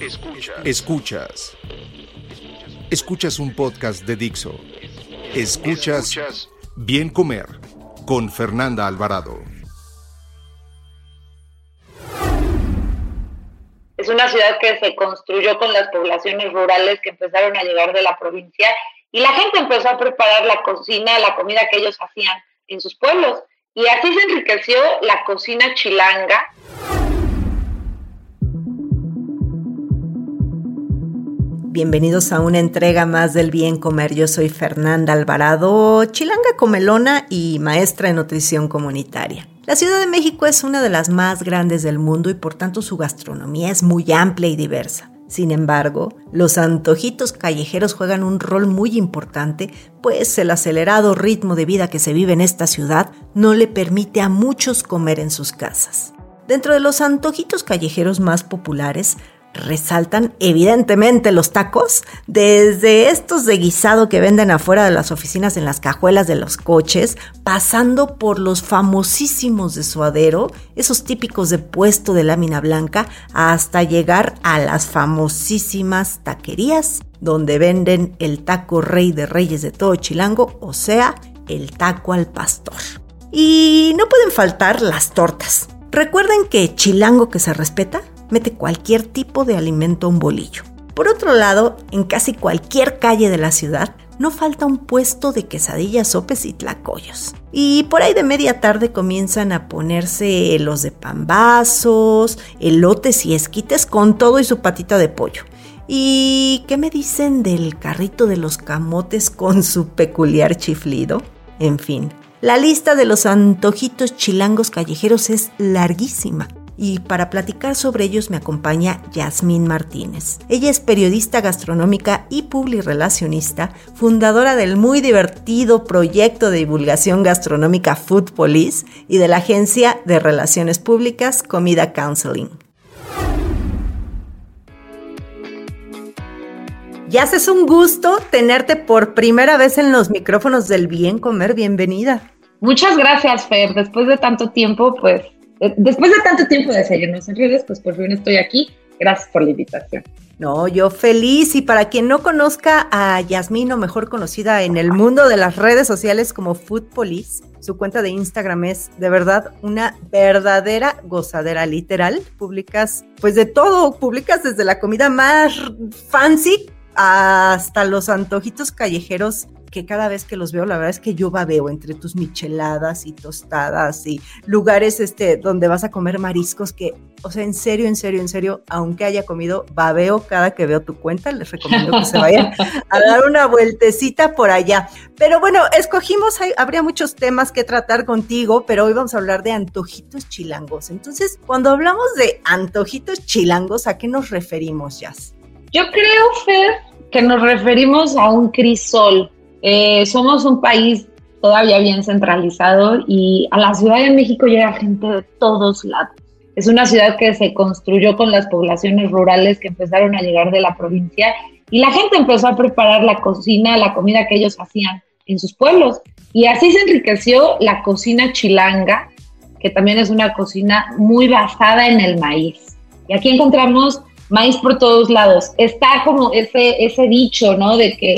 Escuchas. Escuchas. Escuchas un podcast de Dixo. Escuchas Bien Comer con Fernanda Alvarado. Es una ciudad que se construyó con las poblaciones rurales que empezaron a llegar de la provincia y la gente empezó a preparar la cocina, la comida que ellos hacían en sus pueblos. Y así se enriqueció la cocina chilanga Bienvenidos a una entrega más del Bien Comer. Yo soy Fernanda Alvarado, chilanga comelona y maestra en nutrición comunitaria. La Ciudad de México es una de las más grandes del mundo y por tanto su gastronomía es muy amplia y diversa. Sin embargo, los antojitos callejeros juegan un rol muy importante, pues el acelerado ritmo de vida que se vive en esta ciudad no le permite a muchos comer en sus casas. Dentro de los antojitos callejeros más populares resaltan evidentemente los tacos, desde estos de guisado que venden afuera de las oficinas en las cajuelas de los coches, pasando por los famosísimos de suadero, esos típicos de puesto de lámina blanca, hasta llegar a las famosísimas taquerías, donde venden el taco rey de reyes de todo Chilango, o sea, el taco al pastor. Y no pueden faltar las tortas. Recuerden que Chilango que se respeta mete cualquier tipo de alimento a un bolillo. Por otro lado, en casi cualquier calle de la ciudad no falta un puesto de quesadillas, sopes y tlacoyos. Y por ahí de media tarde comienzan a ponerse los de pambazos, elotes y esquites con todo y su patita de pollo. ¿Y qué me dicen del carrito de los camotes con su peculiar chiflido? En fin, la lista de los antojitos chilangos callejeros es larguísima y para platicar sobre ellos me acompaña Yasmín Martínez. Ella es periodista gastronómica y publirelacionista, fundadora del muy divertido proyecto de divulgación gastronómica Food Police y de la agencia de relaciones públicas Comida Counseling. Ya es un gusto tenerte por primera vez en los micrófonos del Bien Comer. Bienvenida. Muchas gracias, Fer. Después de tanto tiempo, pues después de tanto tiempo de seguirnos en redes, pues por fin estoy aquí. Gracias por la invitación. No, yo feliz. Y para quien no conozca a Yasmín, o mejor conocida en el mundo de las redes sociales como Food Police, su cuenta de Instagram es de verdad una verdadera gozadera literal. Publicas pues de todo, publicas desde la comida más fancy hasta los antojitos callejeros que cada vez que los veo, la verdad es que yo babeo entre tus micheladas y tostadas y lugares este, donde vas a comer mariscos que, o sea, en serio, en serio, en serio, aunque haya comido, babeo cada que veo tu cuenta, les recomiendo que se vayan a dar una vueltecita por allá. Pero bueno, escogimos, habría muchos temas que tratar contigo, pero hoy vamos a hablar de antojitos chilangos. Entonces, cuando hablamos de antojitos chilangos, ¿a qué nos referimos, Jazz? Yo creo, Fer, que nos referimos a un crisol eh, somos un país todavía bien centralizado y a la Ciudad de México llega gente de todos lados. Es una ciudad que se construyó con las poblaciones rurales que empezaron a llegar de la provincia y la gente empezó a preparar la cocina, la comida que ellos hacían en sus pueblos. Y así se enriqueció la cocina chilanga, que también es una cocina muy basada en el maíz. Y aquí encontramos maíz por todos lados. Está como ese, ese dicho, ¿no? De que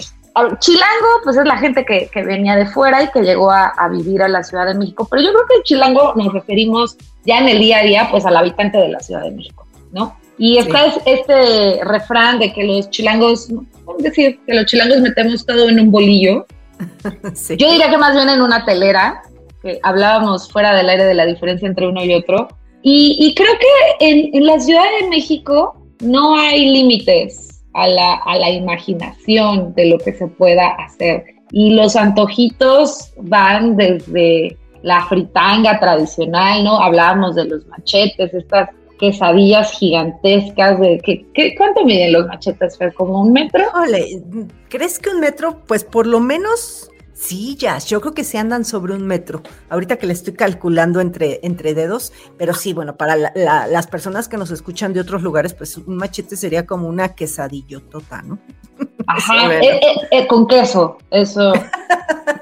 chilango, pues es la gente que, venía de fuera y que llegó a, vivir a la Ciudad de México, pero yo creo que el chilango nos referimos ya en el día a día, pues al habitante de la Ciudad de México, ¿no? Y está este refrán de que los chilangos, vamos decir, que los chilangos metemos todo en un bolillo. Yo diría que más bien en una telera, que hablábamos fuera del aire de la diferencia entre uno y otro. Y, creo que en, en la Ciudad de México no hay límites a la, a la imaginación de lo que se pueda hacer. Y los antojitos van desde la fritanga tradicional, ¿no? Hablábamos de los machetes, estas quesadillas gigantescas de que, ¿cuánto miden los machetes? ¿Como un metro? Ole, ¿crees que un metro? Pues por lo menos sillas, yo creo que se andan sobre un metro. Ahorita que le estoy calculando entre, entre dedos, pero sí, bueno, para las personas que nos escuchan de otros lugares, pues un machete sería como una quesadillotota, ¿no? Ajá, eh, eh, eh, con queso, eso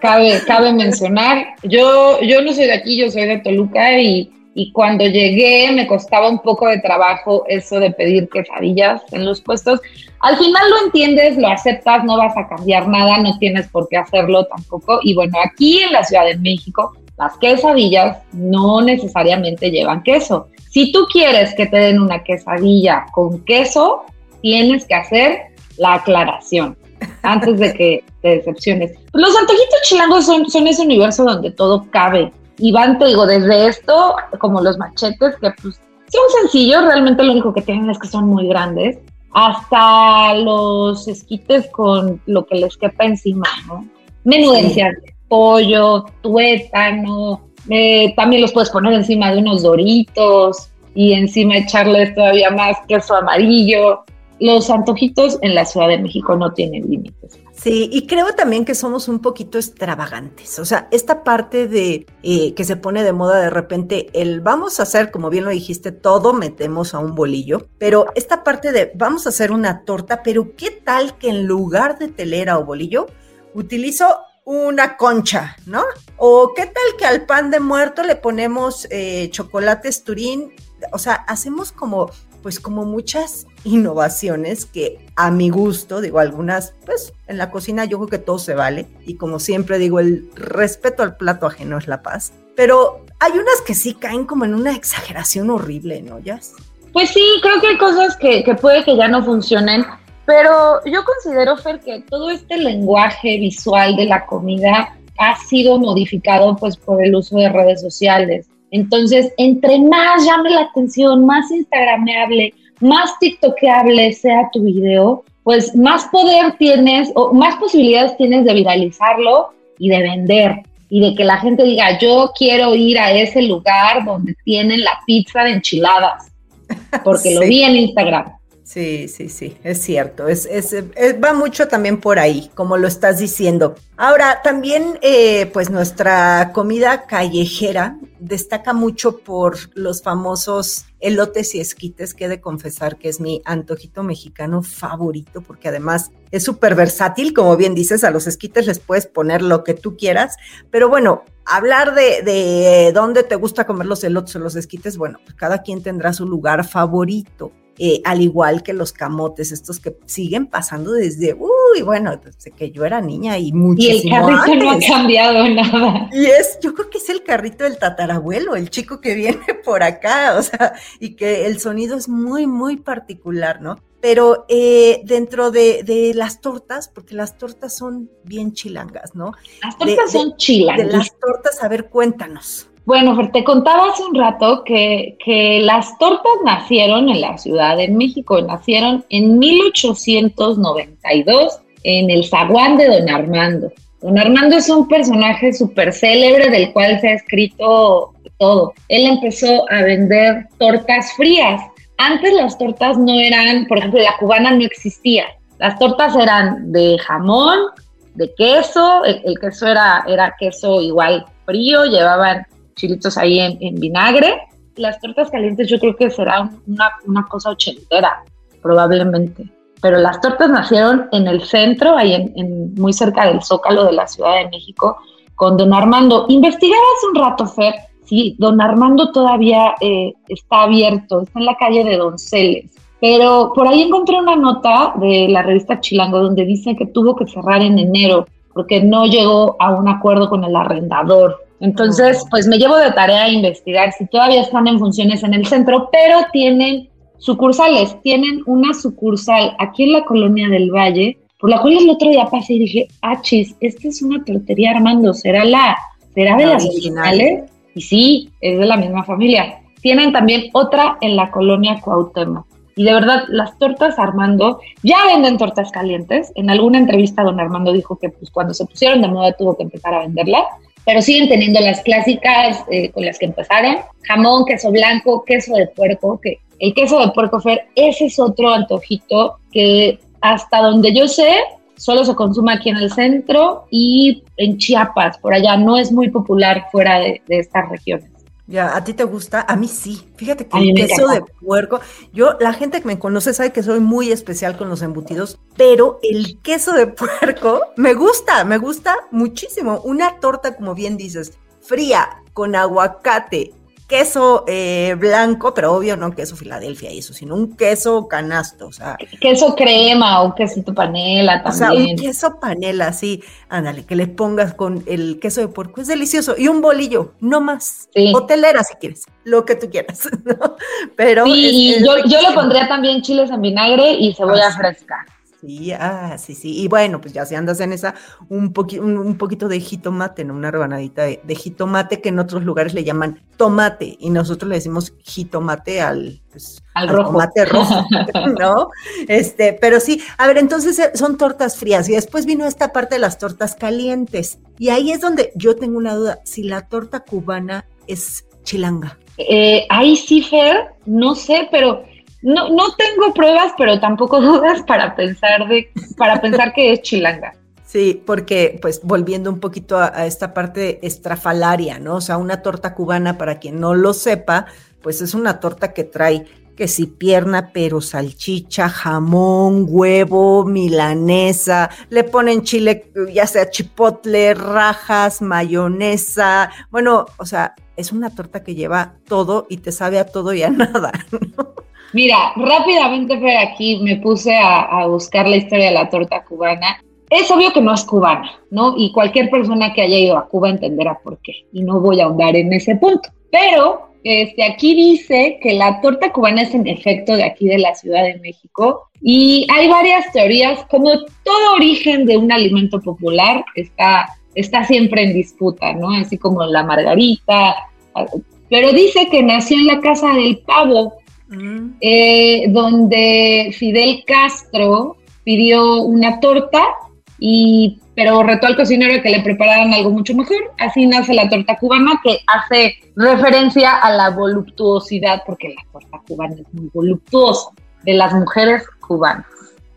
cabe, cabe mencionar. Yo, yo no soy de aquí, yo soy de Toluca y y cuando llegué me costaba un poco de trabajo eso de pedir quesadillas en los puestos. Al final lo entiendes, lo aceptas, no vas a cambiar nada, no tienes por qué hacerlo tampoco. Y bueno, aquí en la Ciudad de México, las quesadillas no necesariamente llevan queso. Si tú quieres que te den una quesadilla con queso, tienes que hacer la aclaración antes de que te decepciones. Los antojitos chilangos son, son ese universo donde todo cabe y van, te digo, desde esto, como los machetes, que pues son sencillos, realmente lo único que tienen es que son muy grandes, hasta los esquites con lo que les quepa encima, ¿no? Menudencias de pollo, tuétano, eh, también los puedes poner encima de unos doritos y encima echarles todavía más queso amarillo. Los antojitos en la Ciudad de México no tienen límites. Sí, y creo también que somos un poquito extravagantes. O sea, esta parte de eh, que se pone de moda de repente, el vamos a hacer, como bien lo dijiste, todo metemos a un bolillo, pero esta parte de vamos a hacer una torta, pero ¿qué tal que en lugar de telera o bolillo utilizo una concha, ¿no? O qué tal que al pan de muerto le ponemos eh, chocolates turín, o sea, hacemos como pues como muchas innovaciones que a mi gusto, digo, algunas, pues en la cocina yo creo que todo se vale y como siempre digo, el respeto al plato ajeno es la paz, pero hay unas que sí caen como en una exageración horrible, ¿no, Jazz? Pues sí, creo que hay cosas que, que puede que ya no funcionen, pero yo considero, Fer, que todo este lenguaje visual de la comida ha sido modificado pues por el uso de redes sociales entonces, entre más llame la atención, más instagrameable, más tiktokeable sea tu video, pues más poder tienes o más posibilidades tienes de viralizarlo y de vender y de que la gente diga, yo quiero ir a ese lugar donde tienen la pizza de enchiladas, porque lo vi en Instagram. Sí, sí, sí, es cierto. Es, va mucho también por ahí, como lo estás diciendo. Ahora, también, eh, pues nuestra comida callejera destaca mucho por los famosos elotes y esquites, que he de confesar que es mi antojito mexicano favorito, porque además es súper versátil, como bien dices, a los esquites les puedes poner lo que tú quieras, pero bueno, hablar de, de dónde te gusta comer los elotes o los esquites, bueno, pues cada quien tendrá su lugar favorito. Eh, al igual que los camotes, estos que siguen pasando desde, uy, bueno, desde que yo era niña y muchísimo Y el carrito no ha cambiado nada. Y es, yo creo que es el carrito del tatarabuelo, el chico que viene por acá, o sea, y que el sonido es muy, muy particular, ¿no? Pero eh, dentro de, las tortas, porque las tortas son bien chilangas, ¿no? Las tortas son chilangas. De las tortas, a ver, cuéntanos. Bueno, te contaba hace un rato que, que, las tortas nacieron en la Ciudad de México, nacieron en 1892 en el zaguán de Don Armando. Don Armando es un personaje súper célebre del cual se ha escrito todo. Él empezó a vender tortas frías. Antes las tortas no eran, por ejemplo, la cubana no existía. Las tortas eran de jamón, de queso, el, el queso era, era queso igual frío, llevaban chilitos ahí en, vinagre. Las tortas calientes yo creo que será una, cosa ochentera, probablemente. Pero las tortas nacieron en el centro, ahí en, muy cerca del Zócalo de la Ciudad de México, con don Armando. Investigaba hace un rato, Fer, sí, don Armando todavía eh, está abierto, está en la calle de Donceles. Pero por ahí encontré una nota de la revista Chilango donde dice que tuvo que cerrar en enero porque no llegó a un acuerdo con el arrendador. Entonces, pues me llevo de tarea a investigar si todavía están en funciones en el centro, pero tienen sucursales, tienen una sucursal aquí en la colonia del Valle, por la cual el otro día pasé y dije, ah, chis, esta es una tortería Armando, ¿será la, será de las originales? Y sí, es de la misma familia. Tienen también otra en la colonia Cuauhtémoc. Y de verdad, las tortas Armando ya venden tortas calientes. En alguna entrevista don Armando dijo que pues cuando se pusieron de moda tuvo que empezar a venderlas pero siguen teniendo las clásicas eh, con las que empezaron, jamón, queso blanco, queso de puerco, que el queso de puerco fer, ese es otro antojito que hasta donde yo sé, solo se consume aquí en el centro y en Chiapas, por allá, no es muy popular fuera de, estas regiones. Ya, ¿a ti te gusta? A mí sí. Fíjate que el queso de puerco, yo, la gente que me conoce sabe que soy muy especial con los embutidos, pero el queso de puerco me gusta, me gusta muchísimo. Una torta, como bien dices, fría, con aguacate, queso eh, blanco, pero obvio no queso Filadelfia y eso, sino un queso canasto, o sea. Queso crema o quesito panela también. O sea, un queso panela, sí, ándale, que le pongas con el queso de puerco, es delicioso. Y un bolillo, no más. Hotelera si quieres, lo que tú quieras, ¿no? Pero. Sí, yo, yo le pondría también chiles en vinagre y cebolla ah, fresca. Sí, ah, sí, sí. Y bueno, pues ya si andas en esa, un, un, poquito de jitomate, ¿no? Una rebanadita de, jitomate que en otros lugares le llaman tomate y nosotros le decimos jitomate al, pues, al, rojo. tomate rojo, ¿no? Este, pero sí, a ver, entonces eh, son tortas frías y después vino esta parte de las tortas calientes. Y ahí es donde yo tengo una duda, si la torta cubana es chilanga. Eh, ahí sí, Fer, no sé, pero no, no tengo pruebas, pero tampoco dudas para pensar de, para pensar que es chilanga. Sí, porque pues volviendo un poquito a, esta parte estrafalaria, ¿no? O sea, una torta cubana, para quien no lo sepa, pues es una torta que trae que si pierna, pero salchicha, jamón, huevo, milanesa, le ponen chile, ya sea chipotle, rajas, mayonesa, bueno, o sea, es una torta que lleva todo y te sabe a todo y a nada, ¿no? Mira, rápidamente, Fer, aquí me puse a, buscar la historia de la torta cubana. Es obvio que no es cubana, ¿no? Y cualquier persona que haya ido a Cuba entenderá por qué. Y no voy a ahondar en ese punto. Pero este, aquí dice que la torta cubana es en efecto de aquí de la Ciudad de México y hay varias teorías, como todo origen de un alimento popular está, está siempre en disputa, ¿no? Así como la margarita, pero dice que nació en la casa del pavo eh, donde Fidel Castro pidió una torta y pero retó al cocinero que le prepararan algo mucho mejor. Así nace la torta cubana que hace referencia a la voluptuosidad, porque la torta cubana es muy voluptuosa, de las mujeres cubanas.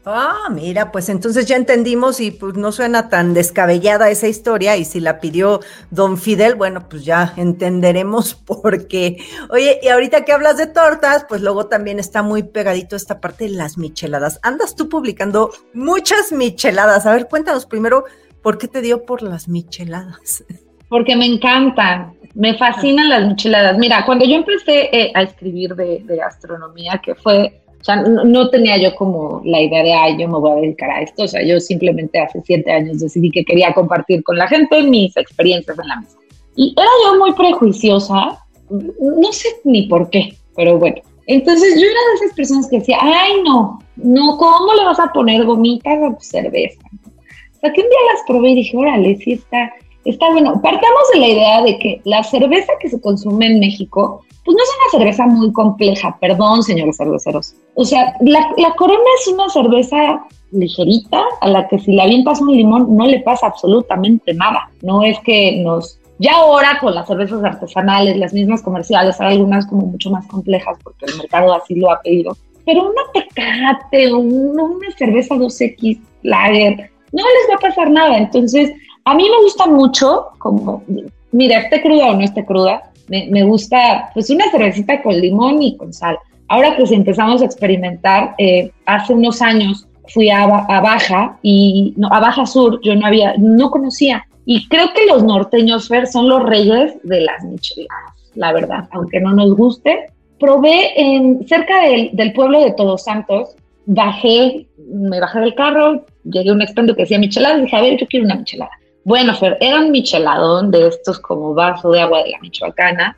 Ah, mira, pues entonces ya entendimos y pues no suena tan descabellada esa historia y si la pidió don Fidel, bueno, pues ya entenderemos por qué. Oye, y ahorita que hablas de tortas, pues luego también está muy pegadito esta parte de las micheladas. Andas tú publicando muchas micheladas. A ver, cuéntanos primero, ¿por qué te dio por las micheladas? Porque me encantan, me fascinan las micheladas. Mira, cuando yo empecé eh, a escribir de, de astronomía, que fue o sea, no, tenía yo como la idea de, ay, yo me voy a dedicar a esto. O sea, yo simplemente hace siete años decidí que quería compartir con la gente mis experiencias en la mesa. Y era yo muy prejuiciosa, no sé ni por qué, pero bueno. Entonces yo era de esas personas que decía, ay, no, no, ¿cómo le vas a poner gomitas a cerveza? O sea, que un día las probé y dije, órale, sí está, está bueno. Partamos de la idea de que la cerveza que se consume en México pues no es una cerveza muy compleja, perdón, señores cerveceros. O sea, la, Corona es una cerveza ligerita a la que si la avientas un limón no le pasa absolutamente nada. No es que nos... Ya ahora con las cervezas artesanales, las mismas comerciales, hay algunas como mucho más complejas porque el mercado así lo ha pedido. Pero una Tecate o una cerveza 2X Lager, no les va a pasar nada. Entonces, a mí me gusta mucho como, mira, esté cruda o no esté cruda, me, gusta pues una cervecita con limón y con sal. Ahora pues empezamos a experimentar, eh, hace unos años fui a, Baja y no, a Baja Sur, yo no había, no conocía. Y creo que los norteños, Fer, son los reyes de las micheladas, la verdad, aunque no nos guste. Probé en, cerca del, del pueblo de Todos Santos, bajé, me bajé del carro, llegué a un expendio que decía micheladas, dije, a ver, yo quiero una michelada. Bueno, Fer, era un micheladón de estos como vaso de agua de la Michoacana.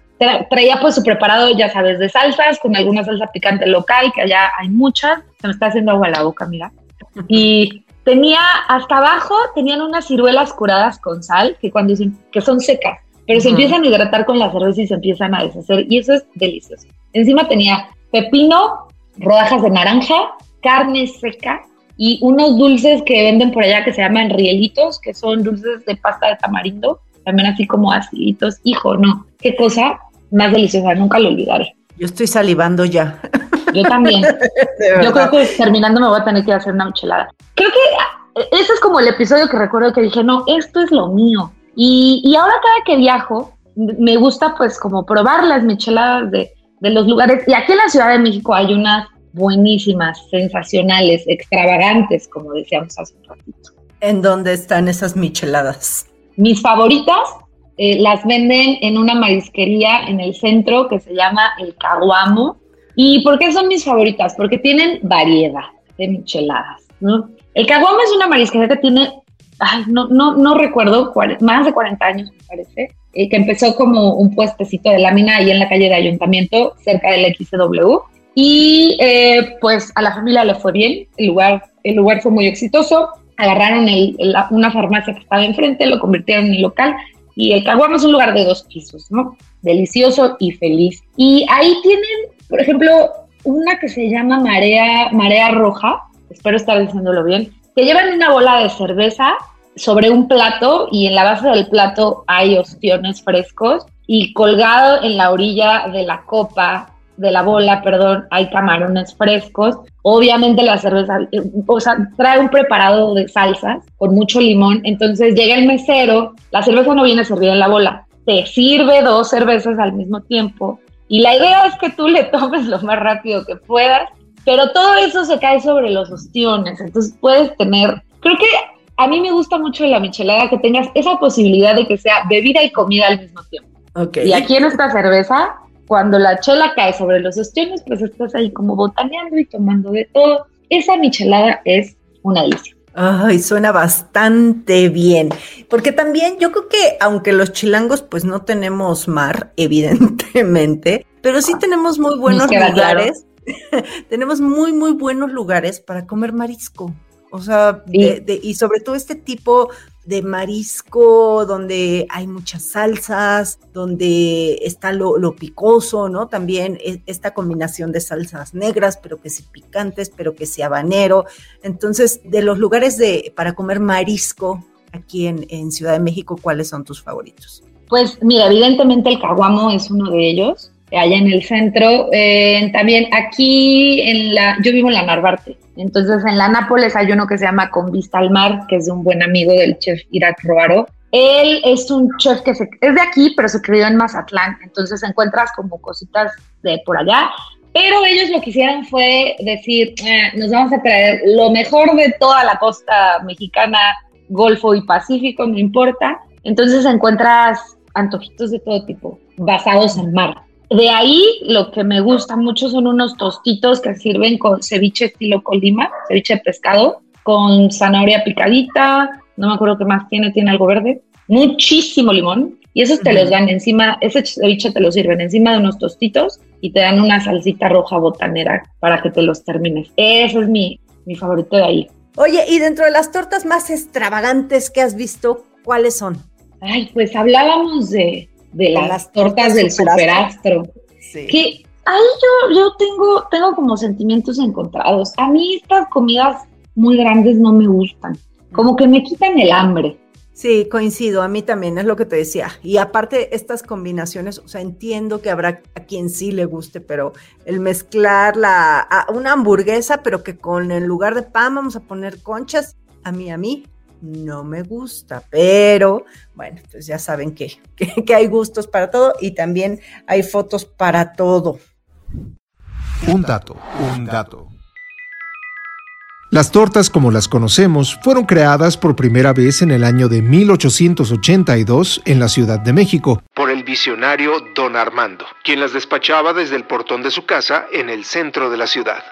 traía pues su preparado, ya sabes, de salsas, con alguna salsa picante local, que allá hay muchas. Se me está haciendo agua la boca, mira. Y tenía hasta abajo, tenían unas ciruelas curadas con sal, que cuando que son secas, pero se empiezan a hidratar con la cerveza y se empiezan a deshacer. Y eso es delicioso. Encima tenía pepino, rodajas de naranja, carne seca, y unos dulces que venden por allá que se llaman rielitos, que son dulces de pasta de tamarindo, también así como aciditos. Hijo, no, qué cosa más deliciosa, nunca lo olvidaré. Yo estoy salivando ya. Yo también. Yo creo que terminando me voy a tener que hacer una michelada. Creo que eh, ese es como el episodio que recuerdo que dije, no, esto es lo mío. Y, y ahora cada que viajo, me gusta pues como probar las micheladas de, de los lugares. Y aquí en la Ciudad de México hay unas buenísimas, sensacionales, extravagantes, como decíamos hace un ratito. ¿En dónde están esas micheladas? Mis favoritas eh, las venden en una marisquería en el centro que se llama El Caguamo. ¿Y por qué son mis favoritas? Porque tienen variedad de micheladas. ¿no? El Caguamo es una marisquería que tiene, ay, no, no, no recuerdo, más de 40 años me parece, eh, que empezó como un puestecito de lámina ahí en la calle de Ayuntamiento, cerca del XW. Y eh, pues a la familia le fue bien, el lugar, el lugar fue muy exitoso, agarraron una farmacia que estaba enfrente, lo convirtieron en local y el Caguamo es un lugar de dos pisos, ¿no? Delicioso y feliz. Y ahí tienen, por ejemplo, una que se llama Marea, Marea Roja, espero estar diciéndolo bien, que llevan una bola de cerveza sobre un plato y en la base del plato hay ostiones frescos y colgado en la orilla de la copa de la bola, perdón, hay camarones frescos. Obviamente la cerveza, eh, o sea, trae un preparado de salsas con mucho limón. Entonces llega el mesero, la cerveza no viene servida en la bola, te sirve dos cervezas al mismo tiempo. Y la idea es que tú le tomes lo más rápido que puedas, pero todo eso se cae sobre los ostiones. Entonces puedes tener, creo que a mí me gusta mucho la michelada que tengas esa posibilidad de que sea bebida y comida al mismo tiempo. Okay. Y aquí en esta cerveza cuando la chela cae sobre los ostiones, pues estás ahí como botaneando y tomando de todo. Esa michelada es una delicia. Ay, suena bastante bien. Porque también yo creo que aunque los chilangos pues no tenemos mar, evidentemente, pero sí tenemos muy buenos lugares. tenemos muy, muy buenos lugares para comer marisco. O sea, y sobre todo este tipo de marisco, donde hay muchas salsas, donde está lo, picoso, ¿no? También e, esta combinación de salsas negras, pero que sí picantes, pero que sí habanero. Entonces, de los lugares de, para comer marisco aquí en, en Ciudad de México, ¿cuáles son tus favoritos? Pues mira, evidentemente el caguamo es uno de ellos, allá en el centro. Eh, también aquí, en la, yo vivo en la Narvarte, entonces en la Nápoles hay uno que se llama Con Vista al Mar, que es de un buen amigo del chef Irak Roaro. Él es un chef que se, es de aquí, pero se crió en Mazatlán, entonces encuentras como cositas de por allá. Pero ellos lo que hicieron fue decir, eh, nos vamos a traer lo mejor de toda la costa mexicana, Golfo y Pacífico, no importa. Entonces encuentras antojitos de todo tipo, basados en mar. De ahí lo que me gusta mucho son unos tostitos que sirven con ceviche estilo colima, ceviche de pescado, con zanahoria picadita, no me acuerdo qué más tiene, tiene algo verde, muchísimo limón. Y esos te los dan encima, ese ceviche te lo sirven encima de unos tostitos y te dan una salsita roja botanera para que te los termines. Ese es mi, mi favorito de ahí. Oye, y dentro de las tortas más extravagantes que has visto, ¿cuáles son? Ay, pues hablábamos de, de las, tortas, del superastro. Que ahí yo, yo tengo, tengo como sentimientos encontrados. A mí estas comidas muy grandes no me gustan, como que me quitan el hambre. Sí, coincido, a mí también es lo que te decía. Y aparte, estas combinaciones, o sea, entiendo que habrá a quien sí le guste, pero el mezclar la, una hamburguesa, pero que con en lugar de pan vamos a poner conchas, a mí, a mí, no me gusta, pero bueno, pues ya saben que, que, hay gustos para todo y también hay fotos para todo. Un dato, un dato. Las tortas como las conocemos fueron creadas por primera vez en el año de 1882 en la Ciudad de México por el visionario Don Armando, quien las despachaba desde el portón de su casa en el centro de la ciudad.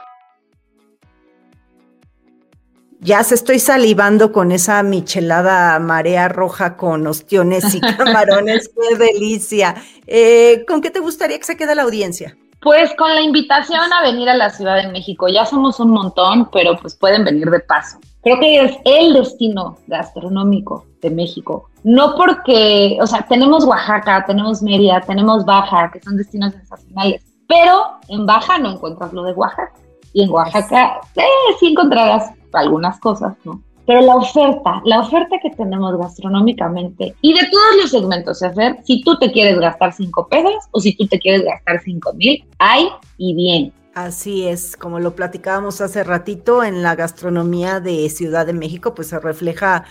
Ya se estoy salivando con esa michelada marea roja con ostiones y camarones. ¡Qué delicia! Eh, ¿Con qué te gustaría que se quede la audiencia? Pues con la invitación a venir a la Ciudad de México. Ya somos un montón, pero pues pueden venir de paso. Creo que es el destino gastronómico de México. No porque, o sea, tenemos Oaxaca, tenemos Mérida, tenemos Baja, que son destinos sensacionales, pero en Baja no encuentras lo de Oaxaca. Y en Oaxaca eh, sí encontrarás algunas cosas, ¿no? Pero la oferta, la oferta que tenemos gastronómicamente y de todos los segmentos, si tú te quieres gastar cinco pesos o si tú te quieres gastar cinco mil, hay y bien. Así es, como lo platicábamos hace ratito, en la gastronomía de Ciudad de México, pues se refleja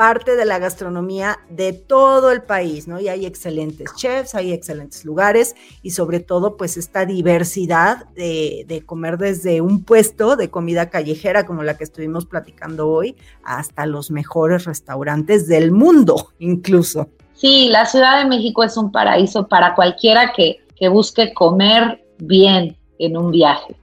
parte de la gastronomía de todo el país, ¿no? Y hay excelentes chefs, hay excelentes lugares y sobre todo pues esta diversidad de, de, comer desde un puesto de comida callejera como la que estuvimos platicando hoy hasta los mejores restaurantes del mundo incluso. Sí, la Ciudad de México es un paraíso para cualquiera que, que busque comer bien en un viaje.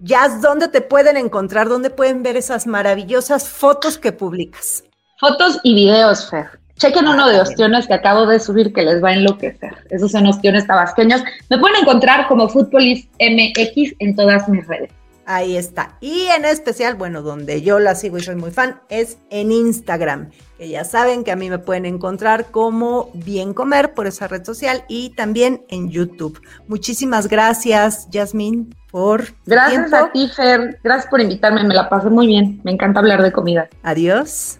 Jazz, ¿dónde te pueden encontrar? ¿Dónde pueden ver esas maravillosas fotos que publicas? Fotos y videos, Fer. Chequen uno de ostiones que acabo de subir que les va a enloquecer. Esos son ostiones tabasqueños. Me pueden encontrar como Footballist MX en todas mis redes. Ahí está. Y en especial, bueno, donde yo la sigo y soy muy fan, es en Instagram, que ya saben que a mí me pueden encontrar como Bien Comer por esa red social y también en YouTube. Muchísimas gracias, Yasmín, por. Gracias a ti, Fer. Gracias por invitarme. Me la pasé muy bien. Me encanta hablar de comida. Adiós.